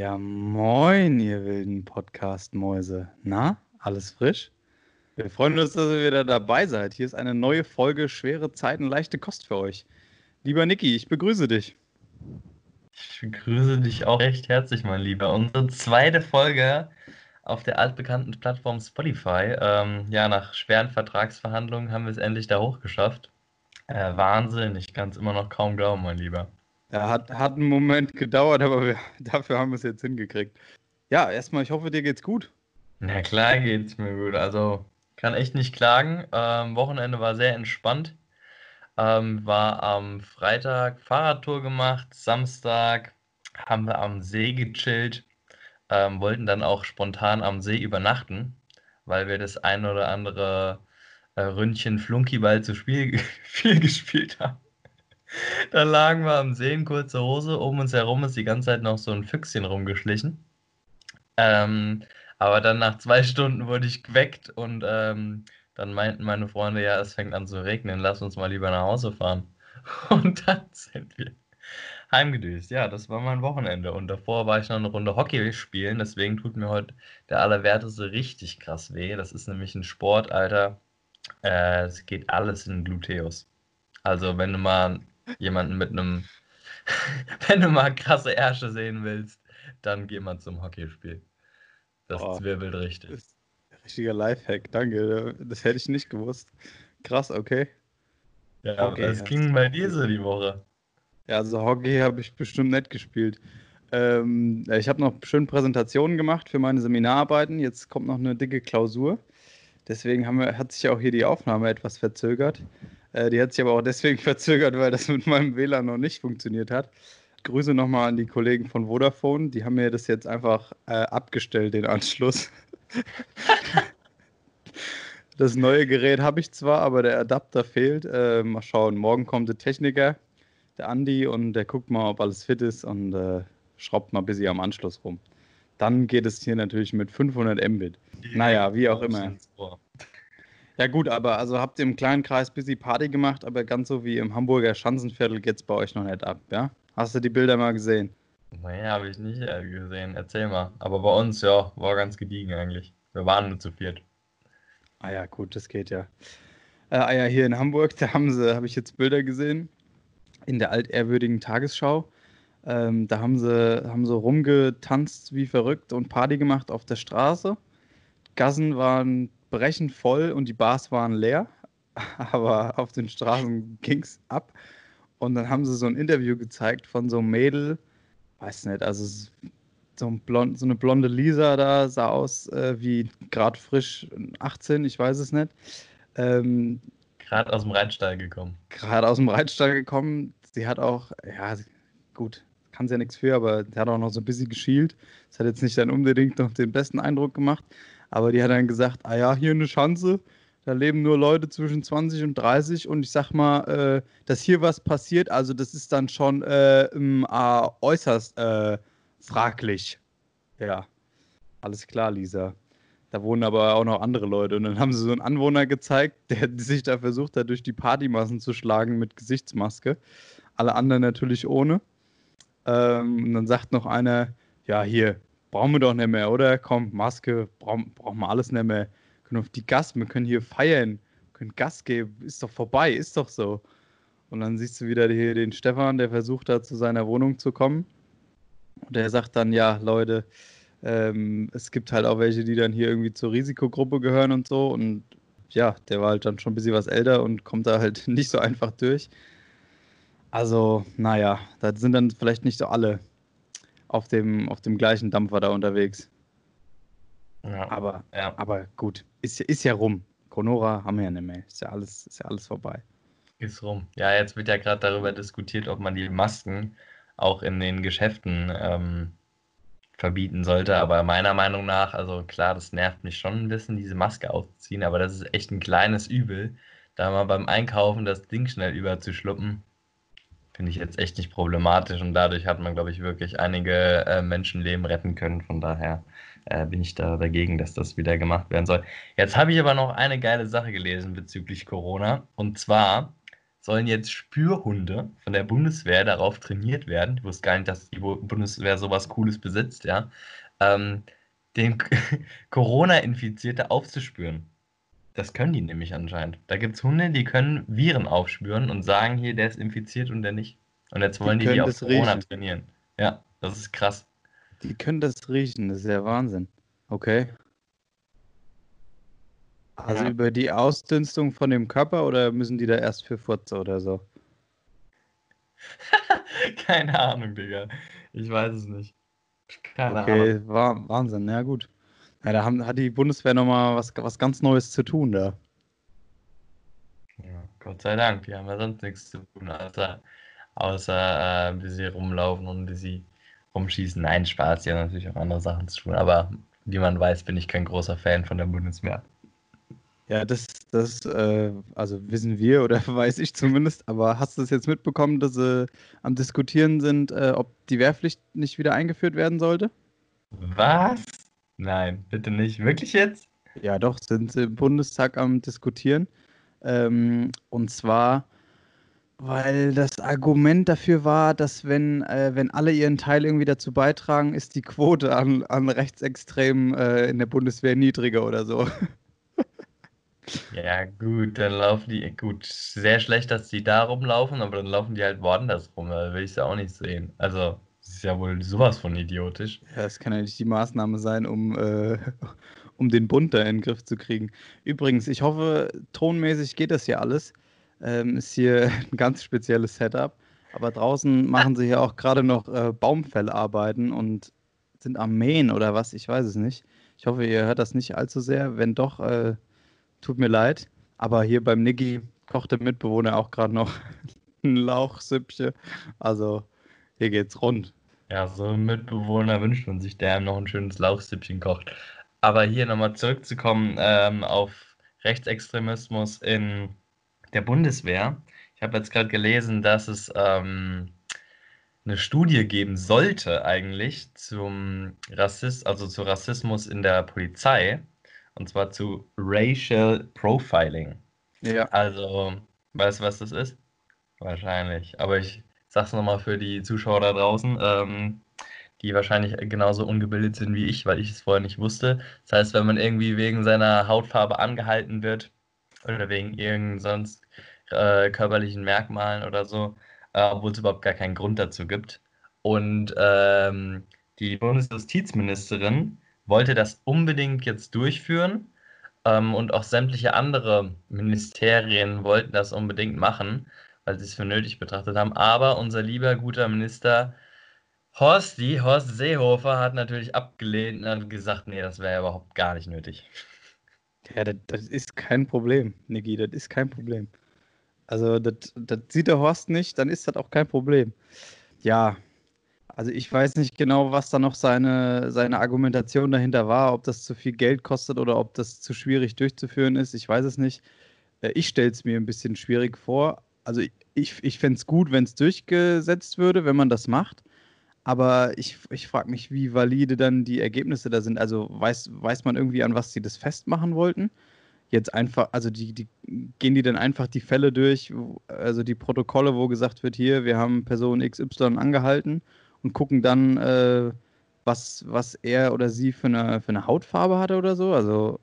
Ja, moin, ihr wilden Podcast-Mäuse. Na, alles frisch? Wir freuen uns, dass ihr wieder dabei seid. Hier ist eine neue Folge Schwere Zeiten, leichte Kost für euch. Lieber Niki, ich begrüße dich. Ich begrüße dich auch recht herzlich, mein Lieber. Unsere zweite Folge auf der altbekannten Plattform Spotify. Ähm, ja, nach schweren Vertragsverhandlungen haben wir es endlich da hochgeschafft. Äh, Wahnsinn, ich kann es immer noch kaum glauben, mein Lieber. Ja, hat, hat einen Moment gedauert, aber wir, dafür haben wir es jetzt hingekriegt. Ja, erstmal, ich hoffe, dir geht's gut. Na klar geht's mir gut. Also kann echt nicht klagen. Ähm, Wochenende war sehr entspannt. Ähm, war am Freitag Fahrradtour gemacht, Samstag haben wir am See gechillt, ähm, wollten dann auch spontan am See übernachten, weil wir das ein oder andere äh, Ründchen Flunkyball zu Spiel, viel gespielt haben. Da lagen wir am See in kurzer Hose, um uns herum ist die ganze Zeit noch so ein Füchschen rumgeschlichen. Ähm, aber dann nach zwei Stunden wurde ich geweckt und ähm, dann meinten meine Freunde, ja, es fängt an zu regnen, lass uns mal lieber nach Hause fahren. Und dann sind wir heimgedüst. Ja, das war mein Wochenende. Und davor war ich noch eine Runde Hockey spielen, deswegen tut mir heute der Allerwerteste richtig krass weh. Das ist nämlich ein Sport, Alter. Äh, es geht alles in Gluteus. Also, wenn du mal jemanden mit einem, wenn du mal krasse Ärsche sehen willst, dann geh mal zum Hockeyspiel. Das oh, zwirbelt richtig. Das richtiger Lifehack, danke. Das hätte ich nicht gewusst. Krass, okay. Ja, okay, was ging bei dir so die Woche? Ja, also Hockey habe ich bestimmt nicht gespielt. Ähm, ich habe noch schön Präsentationen gemacht für meine Seminararbeiten. Jetzt kommt noch eine dicke Klausur. Deswegen wir, hat sich auch hier die Aufnahme etwas verzögert. Äh, die hat sich aber auch deswegen verzögert, weil das mit meinem WLAN noch nicht funktioniert hat. Grüße nochmal an die Kollegen von Vodafone. Die haben mir das jetzt einfach äh, abgestellt, den Anschluss. das neue Gerät habe ich zwar, aber der Adapter fehlt. Äh, mal schauen. Morgen kommt der Techniker, der Andi, und der guckt mal, ob alles fit ist und äh, schraubt mal ein bisschen am Anschluss rum. Dann geht es hier natürlich mit 500 Mbit. Naja, wie auch immer. Ja gut, aber also habt ihr im kleinen Kreis busy Party gemacht, aber ganz so wie im Hamburger Schanzenviertel geht es bei euch noch nicht ab, ja? Hast du die Bilder mal gesehen? Nee, habe ich nicht äh, gesehen. Erzähl mal. Aber bei uns, ja, war ganz gediegen eigentlich. Wir waren nur zu viert. Ah ja, gut, das geht ja. Äh, ah ja, hier in Hamburg, da haben sie, habe ich jetzt Bilder gesehen, in der altehrwürdigen Tagesschau. Ähm, da haben sie, haben sie rumgetanzt wie verrückt und Party gemacht auf der Straße. Gassen waren brechend voll und die Bars waren leer, aber auf den Straßen ging es ab. Und dann haben sie so ein Interview gezeigt von so einem Mädel, weiß nicht, also so, ein blond, so eine blonde Lisa da sah aus äh, wie gerade frisch 18, ich weiß es nicht. Ähm, gerade aus dem Reitstall gekommen. Gerade aus dem Reitstall gekommen. Sie hat auch, ja, gut, kann sie ja nichts für, aber sie hat auch noch so ein bisschen geschielt. Das hat jetzt nicht dann unbedingt noch den besten Eindruck gemacht. Aber die hat dann gesagt, ah ja, hier eine Chance, da leben nur Leute zwischen 20 und 30 und ich sag mal, äh, dass hier was passiert, also das ist dann schon äh, im, äh, äußerst äh, fraglich. Ja, alles klar, Lisa. Da wohnen aber auch noch andere Leute. Und dann haben sie so einen Anwohner gezeigt, der sich da versucht hat, durch die Partymassen zu schlagen mit Gesichtsmaske. Alle anderen natürlich ohne. Ähm, und dann sagt noch einer, ja, hier, brauchen wir doch nicht mehr, oder? Komm, Maske, brauchen, brauchen wir alles nicht mehr können auf die Gas, wir können hier feiern, können Gas geben, ist doch vorbei, ist doch so. Und dann siehst du wieder hier den Stefan, der versucht da zu seiner Wohnung zu kommen. Und der sagt dann, ja, Leute, ähm, es gibt halt auch welche, die dann hier irgendwie zur Risikogruppe gehören und so. Und ja, der war halt dann schon ein bisschen was älter und kommt da halt nicht so einfach durch. Also, naja, da sind dann vielleicht nicht so alle auf dem, auf dem gleichen Dampfer da unterwegs. Ja, aber, ja. aber gut, ist, ist ja rum. Conora haben wir ja nicht mehr. Ist ja alles, ist ja alles vorbei. Ist rum. Ja, jetzt wird ja gerade darüber diskutiert, ob man die Masken auch in den Geschäften ähm, verbieten sollte. Aber meiner Meinung nach, also klar, das nervt mich schon ein bisschen, diese Maske aufzuziehen, aber das ist echt ein kleines Übel, da mal beim Einkaufen das Ding schnell überzuschluppen. Finde ich jetzt echt nicht problematisch und dadurch hat man, glaube ich, wirklich einige äh, Menschenleben retten können. Von daher äh, bin ich da dagegen, dass das wieder gemacht werden soll. Jetzt habe ich aber noch eine geile Sache gelesen bezüglich Corona. Und zwar sollen jetzt Spürhunde von der Bundeswehr darauf trainiert werden. Ich wusste gar nicht, dass die Bundeswehr sowas Cooles besitzt, ja. Ähm, den Corona-Infizierte aufzuspüren. Das können die nämlich anscheinend. Da gibt es Hunde, die können Viren aufspüren und sagen hier, der ist infiziert und der nicht. Und jetzt wollen die die, die auf Corona riechen. trainieren. Ja, das ist krass. Die können das riechen, das ist ja Wahnsinn. Okay. Also ja. über die Ausdünstung von dem Körper oder müssen die da erst für Furze oder so? Keine Ahnung, Digga. Ich weiß es nicht. Keine okay, Ahnung. War, Wahnsinn, ja gut. Ja, da haben, hat die Bundeswehr nochmal was, was ganz Neues zu tun da. Ja, Gott sei Dank, die haben ja sonst nichts zu tun, außer, außer äh, wie sie rumlaufen und wie sie rumschießen. Nein, Spaß, die haben natürlich auch andere Sachen zu tun, aber wie man weiß, bin ich kein großer Fan von der Bundeswehr. Ja, das, das äh, also wissen wir oder weiß ich zumindest, aber hast du es jetzt mitbekommen, dass sie am Diskutieren sind, äh, ob die Wehrpflicht nicht wieder eingeführt werden sollte? Was? Nein, bitte nicht. Wirklich jetzt? Ja, doch, sind sie im Bundestag am Diskutieren. Ähm, und zwar, weil das Argument dafür war, dass wenn, äh, wenn alle ihren Teil irgendwie dazu beitragen, ist die Quote an, an Rechtsextremen äh, in der Bundeswehr niedriger oder so. Ja, gut, dann laufen die, gut, sehr schlecht, dass die da rumlaufen, aber dann laufen die halt woanders rum, da will ich es ja auch nicht sehen. Also, ist ja wohl sowas von idiotisch. Ja, das kann ja nicht die Maßnahme sein, um, äh, um den Bund da in den Griff zu kriegen. Übrigens, ich hoffe, tonmäßig geht das hier alles. Ähm, ist hier ein ganz spezielles Setup. Aber draußen machen sie hier auch gerade noch äh, Baumfellarbeiten und sind am Mähen oder was, ich weiß es nicht. Ich hoffe, ihr hört das nicht allzu sehr. Wenn doch, äh, Tut mir leid, aber hier beim Niggi kocht der Mitbewohner auch gerade noch ein Lauchsüppchen. Also hier geht's rund. Ja, so ein Mitbewohner wünscht man sich, der ihm noch ein schönes Lauchsüppchen kocht. Aber hier nochmal zurückzukommen ähm, auf Rechtsextremismus in der Bundeswehr. Ich habe jetzt gerade gelesen, dass es ähm, eine Studie geben sollte eigentlich zum Rassist, also zu Rassismus in der Polizei. Und zwar zu Racial Profiling. Ja. Also, weißt du, was das ist? Wahrscheinlich. Aber ich sag's nochmal für die Zuschauer da draußen, ähm, die wahrscheinlich genauso ungebildet sind wie ich, weil ich es vorher nicht wusste. Das heißt, wenn man irgendwie wegen seiner Hautfarbe angehalten wird oder wegen irgendeinen sonst äh, körperlichen Merkmalen oder so, äh, obwohl es überhaupt gar keinen Grund dazu gibt. Und ähm, die Bundesjustizministerin wollte das unbedingt jetzt durchführen ähm, und auch sämtliche andere Ministerien wollten das unbedingt machen, weil sie es für nötig betrachtet haben. Aber unser lieber guter Minister Horsti, Horst Seehofer, hat natürlich abgelehnt und gesagt, nee, das wäre ja überhaupt gar nicht nötig. Ja, das, das, ist kein Problem, Niki, das ist kein Problem. Also, das, das sieht der Horst nicht, dann ist das auch kein Problem. Ja, also ich weiß nicht genau, was da noch seine, seine Argumentation dahinter war, ob das zu viel Geld kostet oder ob das zu schwierig durchzuführen ist. Ich weiß es nicht. Äh, ich stelle es mir ein bisschen schwierig vor. Also ich, ich fände es gut, wenn es durchgesetzt würde, wenn man das macht. Aber ich, ich frage mich, wie valide dann die Ergebnisse da sind. Also weiß, weiß man irgendwie, an was sie das festmachen wollten? Jetzt einfach, also die, die gehen die dann einfach die Fälle durch, also die Protokolle, wo gesagt wird, hier, wir haben Person XY angehalten und gucken dann, äh, was, was er oder sie für eine, für eine Hautfarbe hatte oder so. Also,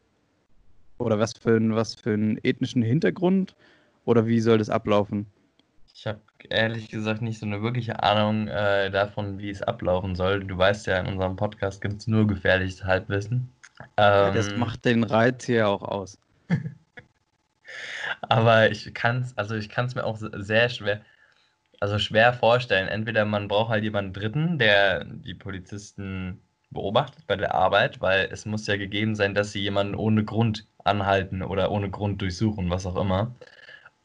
oder was für, ein, was für einen ethnischen Hintergrund. Oder wie soll das ablaufen? Ich habe ehrlich gesagt nicht so eine wirkliche Ahnung äh, davon, wie es ablaufen soll. Du weißt ja, in unserem Podcast gibt es nur gefährliches Halbwissen. Ähm, ja, das ähm, macht den Reiz hier auch aus. Aber ich kann es, also ich kann es mir auch sehr schwer, also schwer vorstellen. Entweder man braucht halt jemanden Dritten, der die Polizisten beobachtet bei der Arbeit, weil es muss ja gegeben sein, dass sie jemanden ohne Grund anhalten oder ohne Grund durchsuchen, was auch immer.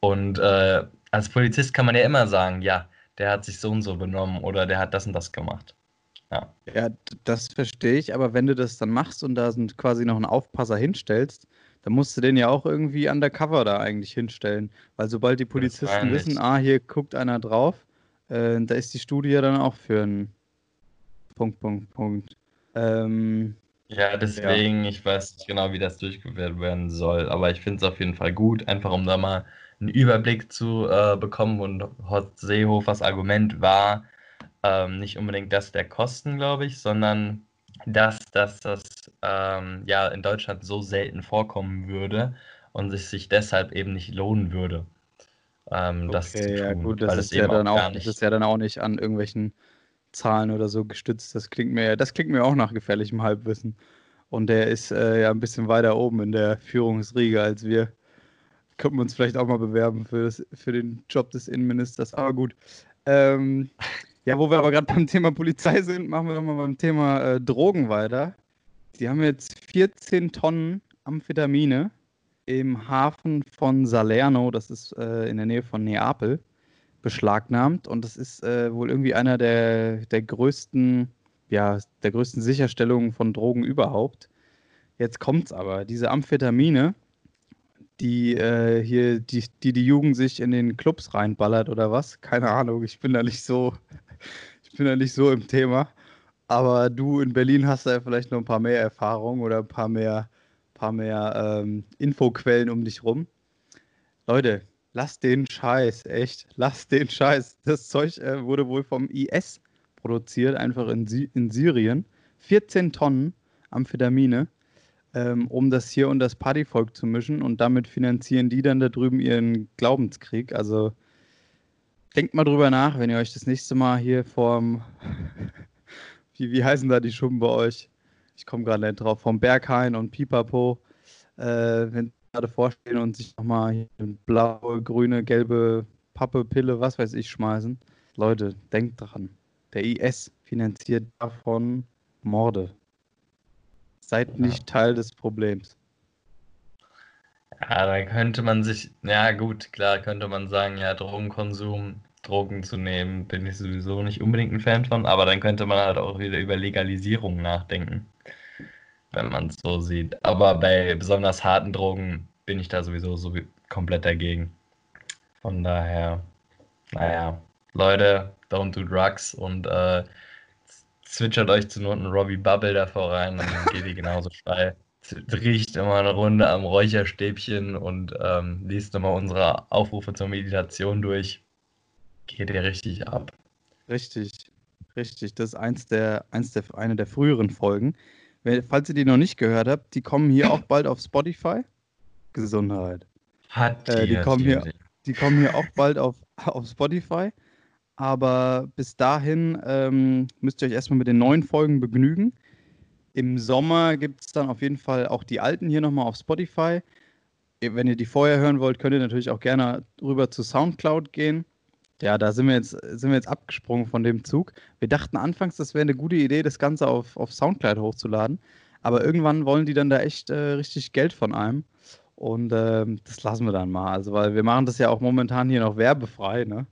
Und äh, als Polizist kann man ja immer sagen, ja, der hat sich so und so benommen oder der hat das und das gemacht. Ja, ja das verstehe ich, aber wenn du das dann machst und da sind quasi noch einen Aufpasser hinstellst, da musst du den ja auch irgendwie undercover da eigentlich hinstellen. Weil sobald die Polizisten wissen, ah, hier guckt einer drauf, äh, da ist die Studie dann auch für einen Punkt, Punkt, Punkt. Ähm, Ja, deswegen, ja. ich weiß nicht genau, wie das durchgeführt werden soll, aber ich finde es auf jeden Fall gut, einfach um da mal einen Überblick zu äh, bekommen. Und Horst Seehofers Argument war ähm, nicht unbedingt das der Kosten, glaube ich, sondern dass, dass das ähm, ja in Deutschland so selten vorkommen würde und es sich deshalb eben nicht lohnen würde. Ähm, okay, das zu tun, ja gut, das ist ja, dann auch, nicht... das ist ja dann auch nicht an irgendwelchen Zahlen oder so gestützt. Das klingt mir, das klingt mir auch nach gefährlichem Halbwissen. Und der ist äh, ja ein bisschen weiter oben in der Führungsriege als wir. Könnten wir uns vielleicht auch mal bewerben für, das, für den Job des Innenministers. Aber gut. Ähm, ja, wo wir aber gerade beim Thema Polizei sind, machen wir doch mal beim Thema äh, Drogen weiter. Die haben jetzt 14 Tonnen Amphetamine im Hafen von Salerno, das ist äh, in der Nähe von Neapel, beschlagnahmt. Und das ist äh, wohl irgendwie einer der, der größten, ja, der größten Sicherstellungen von Drogen überhaupt. Jetzt kommt's aber. Diese Amphetamine, die äh, hier, die, die die Jugend sich in den Clubs reinballert oder was? Keine Ahnung, ich bin da nicht so ich bin ja nicht so im Thema. Aber du in Berlin hast da vielleicht noch ein paar mehr Erfahrungen oder ein paar mehr, paar mehr ähm, Infoquellen um dich rum. Leute, lass den Scheiß, echt, lass den Scheiß. Das Zeug äh, wurde wohl vom IS produziert, einfach in, in Syrien. 14 Tonnen Amphetamine, ähm, um das hier und das Partyvolk zu mischen und damit finanzieren die dann da drüben ihren Glaubenskrieg. Also denkt mal drüber nach, wenn ihr euch das nächste Mal hier vorm, wie, wie heißen da die Schubben bei euch? Ich komme gerade nicht drauf, vom Berghain und Pipapo, äh, wenn sie gerade vorstehen und sich nochmal blaue, grüne, gelbe Pappe, Pille, was weiß ich, schmeißen. Leute, denkt dran, der IS finanziert davon Morde. Seid ja. nicht Teil des Problems. Ja, da könnte man sich, ja gut, klar könnte man sagen, ja, Drogenkonsum, Drogen zu nehmen, bin ich sowieso nicht unbedingt ein Fan von, aber dann könnte man halt auch wieder über Legalisierung nachdenken, wenn man es so sieht. Aber bei besonders harten Drogen bin ich da sowieso so komplett dagegen. Von daher, naja, Leute, don't do drugs und äh, zwitschert euch zu Not einen Robbie Bubble davor rein und dann geht ihr genauso steil riecht immer eine Runde am Räucherstäbchen und ähm, liest nochmal unsere Aufrufe zur Meditation durch. Geht ihr richtig ab. Richtig, richtig. Das ist eins der, eins der, eine der früheren Folgen. Falls ihr die noch nicht gehört habt, die kommen hier auch bald auf Spotify. Gesundheit. Hat die, äh, die, kommen hier, die kommen hier auch bald auf, auf Spotify. Aber bis dahin ähm, müsst ihr euch erstmal mit den neuen Folgen begnügen. Im Sommer gibt es dann auf jeden Fall auch die alten hier nochmal auf Spotify. Wenn ihr die vorher hören wollt, könnt ihr natürlich auch gerne rüber zu Soundcloud gehen. Ja, da sind wir jetzt, sind wir jetzt abgesprungen von dem Zug. Wir dachten anfangs, das wäre eine gute Idee, das Ganze auf, auf Soundcloud hochzuladen. Aber irgendwann wollen die dann da echt äh, richtig Geld von einem. Und äh, das lassen wir dann mal. Also, weil wir machen das ja auch momentan hier noch werbefrei. Ne?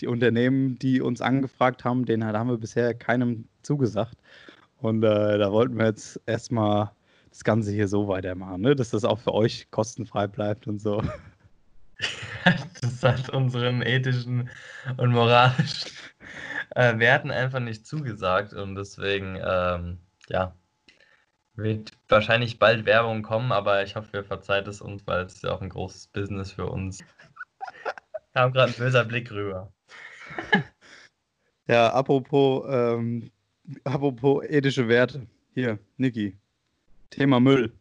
Die Unternehmen, die uns angefragt haben, denen haben wir bisher keinem zugesagt. Und äh, da wollten wir jetzt erstmal das Ganze hier so weitermachen, ne? dass das auch für euch kostenfrei bleibt und so. das hat unseren ethischen und moralischen äh, Werten einfach nicht zugesagt und deswegen, ähm, ja, wird wahrscheinlich bald Werbung kommen, aber ich hoffe, ihr verzeiht es uns, weil es ist ja auch ein großes Business für uns. Kam gerade ein böser Blick rüber. Ja, apropos ähm, Apropos ethische Werte. Hier, Niki. Thema Müll.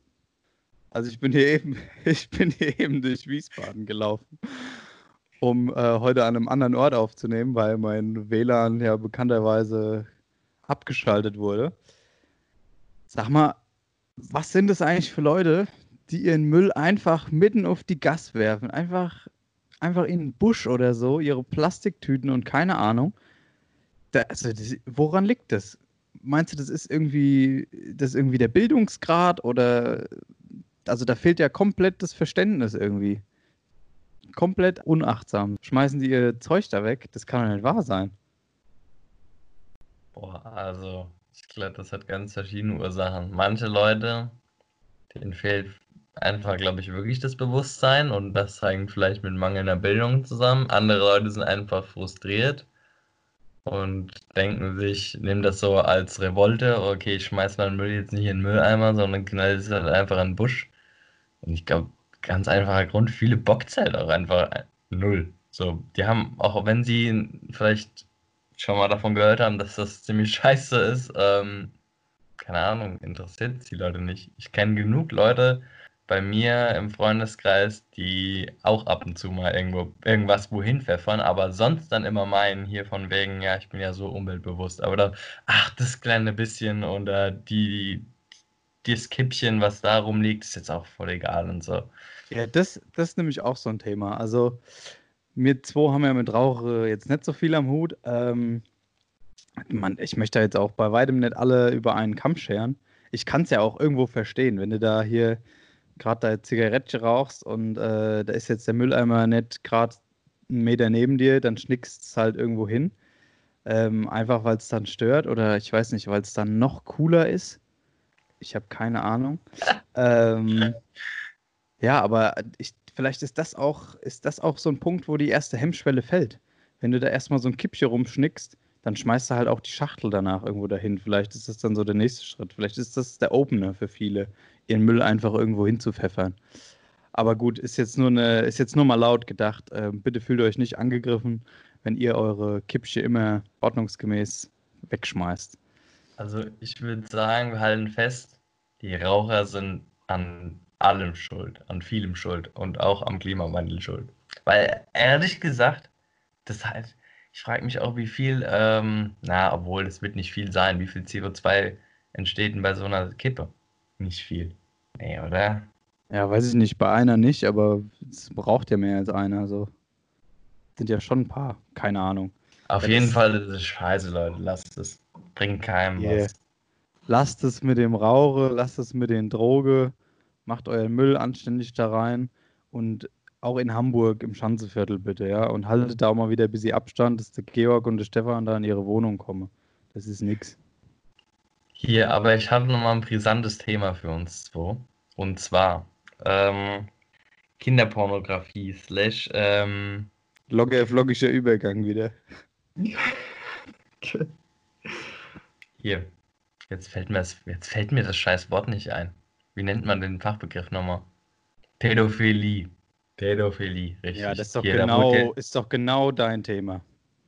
Also ich bin hier eben, ich bin hier eben durch Wiesbaden gelaufen, um äh, heute an einem anderen Ort aufzunehmen, weil mein WLAN ja bekannterweise abgeschaltet wurde. Sag mal, was sind das eigentlich für Leute, die ihren Müll einfach mitten auf die Gas werfen? Einfach, einfach in den Busch oder so, ihre Plastiktüten und keine Ahnung. Da, also, das, woran liegt das? Meinst du, das ist irgendwie, das ist irgendwie der Bildungsgrad oder also da fehlt ja komplett das Verständnis irgendwie. Komplett unachtsam. Schmeißen die ihr Zeug da weg? Das kann doch nicht wahr sein. Boah, also ich glaube, das hat ganz verschiedene Ursachen. Manche Leute, denen fehlt einfach, glaube ich, wirklich das Bewusstsein und das hängt vielleicht mit mangelnder Bildung zusammen. Andere Leute sind einfach frustriert und denken sich, nehmen das so als Revolte, okay, ich schmeiß meinen Müll jetzt nicht in den Mülleimer, sondern knall es halt einfach in den Busch. Und ich glaube, ganz einfacher Grund, viele bockt halt auch einfach null. So, die haben, auch wenn sie vielleicht schon mal davon gehört haben, dass das ziemlich scheiße ist, ähm, keine Ahnung, interessiert die Leute nicht. Ich kenne genug Leute bei mir im Freundeskreis, die auch ab und zu mal irgendwo irgendwas wohin pfeffern, aber sonst dann immer meinen, hier von wegen, ja, ich bin ja so umweltbewusst, aber dann, ach, das kleine bisschen oder die, das Kippchen, was da rumliegt, ist jetzt auch voll egal und so. Ja, das, das ist nämlich auch so ein Thema. Also, wir zwei haben ja mit Rauch jetzt nicht so viel am Hut. Ähm, man, ich möchte jetzt auch bei weitem nicht alle über einen Kamm scheren. Ich kann es ja auch irgendwo verstehen, wenn du da hier gerade deine Zigarette rauchst und äh, da ist jetzt der Mülleimer nicht gerade einen Meter neben dir, dann schnickst es halt irgendwo hin. Ähm, einfach weil es dann stört oder ich weiß nicht, weil es dann noch cooler ist. Ich habe keine Ahnung. ähm, ja, aber ich, vielleicht ist das, auch, ist das auch so ein Punkt, wo die erste Hemmschwelle fällt. Wenn du da erstmal so ein Kippchen rumschnickst, dann schmeißt du halt auch die Schachtel danach irgendwo dahin. Vielleicht ist das dann so der nächste Schritt. Vielleicht ist das der Opener für viele ihren Müll einfach irgendwo hinzupfeffern. Aber gut, ist jetzt nur eine, ist jetzt nur mal laut gedacht. Äh, bitte fühlt euch nicht angegriffen, wenn ihr eure Kippsche immer ordnungsgemäß wegschmeißt. Also ich würde sagen, wir halten fest, die Raucher sind an allem schuld, an vielem schuld und auch am Klimawandel schuld. Weil ehrlich gesagt, das heißt, ich frage mich auch, wie viel, ähm, na, obwohl es wird nicht viel sein, wie viel CO2 entsteht denn bei so einer Kippe? Nicht viel. Nee, oder? Ja, weiß ich nicht. Bei einer nicht, aber es braucht ja mehr als einer. Also sind ja schon ein paar. Keine Ahnung. Auf jeden Fall ist es scheiße, Leute. Lasst es. Bringt keinem yeah. was. Lasst es mit dem Rauche, lasst es mit den Droge, macht euren Müll anständig da rein und auch in Hamburg im Schanzeviertel bitte, ja. Und haltet da auch mal wieder ein bisschen Abstand, dass der Georg und der Stefan da in ihre Wohnung kommen. Das ist nix. Hier, aber ich habe nochmal ein brisantes Thema für uns zwei. Und zwar ähm, Kinderpornografie slash ähm, logischer Übergang wieder. Hier, jetzt fällt, mir das, jetzt fällt mir das scheiß Wort nicht ein. Wie nennt man den Fachbegriff nochmal? Pädophilie. Pädophilie, richtig. Ja, das ist doch, Hier, genau, ist doch genau dein Thema.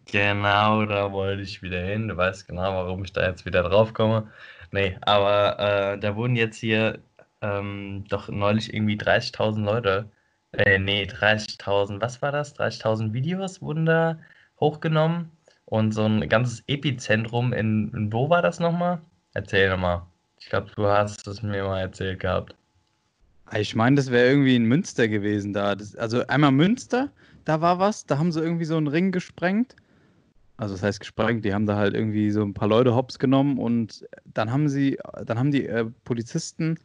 Genau, da wollte ich wieder hin. Du weißt genau, warum ich da jetzt wieder drauf komme. Nee, aber äh, da wurden jetzt hier ähm, doch neulich irgendwie 30.000 Leute, äh, nee, 30.000, was war das? 30.000 Videos wurden da hochgenommen und so ein ganzes Epizentrum in, in wo war das nochmal? Erzähl nochmal. Ich glaube, du hast es mir mal erzählt gehabt. Ich meine, das wäre irgendwie in Münster gewesen da. Das, also einmal Münster, da war was, da haben sie irgendwie so einen Ring gesprengt also das heißt gesprengt, die haben da halt irgendwie so ein paar Leute hops genommen und dann haben sie, dann haben die äh, Polizisten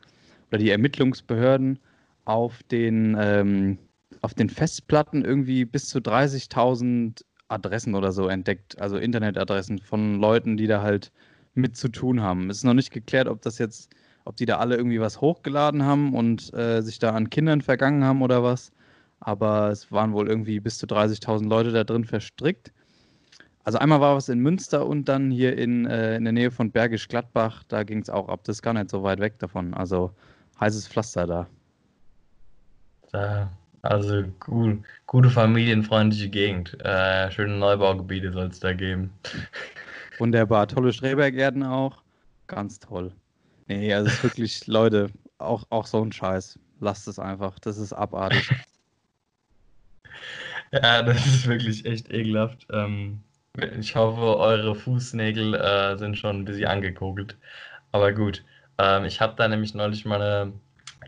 oder die Ermittlungsbehörden auf den, ähm, auf den Festplatten irgendwie bis zu 30.000 Adressen oder so entdeckt, also Internetadressen von Leuten, die da halt mit zu tun haben. Es ist noch nicht geklärt, ob das jetzt, ob die da alle irgendwie was hochgeladen haben und äh, sich da an Kindern vergangen haben oder was. Aber es waren wohl irgendwie bis zu 30.000 Leute da drin verstrickt. Also einmal war was in Münster und dann hier in, äh, in der Nähe von Bergisch Gladbach, da ging es auch ab. Das ist gar nicht so weit weg davon. Also heißes Pflaster da. da also gut, gute familienfreundliche Gegend. Äh, schöne Neubaugebiete soll es da geben. Wunderbar, tolle Schrebergärten auch. Ganz toll. Nee, also es ist wirklich, Leute, auch, auch so ein Scheiß. Lasst es einfach. Das ist abartig. Ja, das ist wirklich echt ekelhaft. Ähm, ich hoffe, eure Fußnägel äh, sind schon ein bisschen angekogelt. Aber gut, ähm, ich habe da nämlich neulich mal eine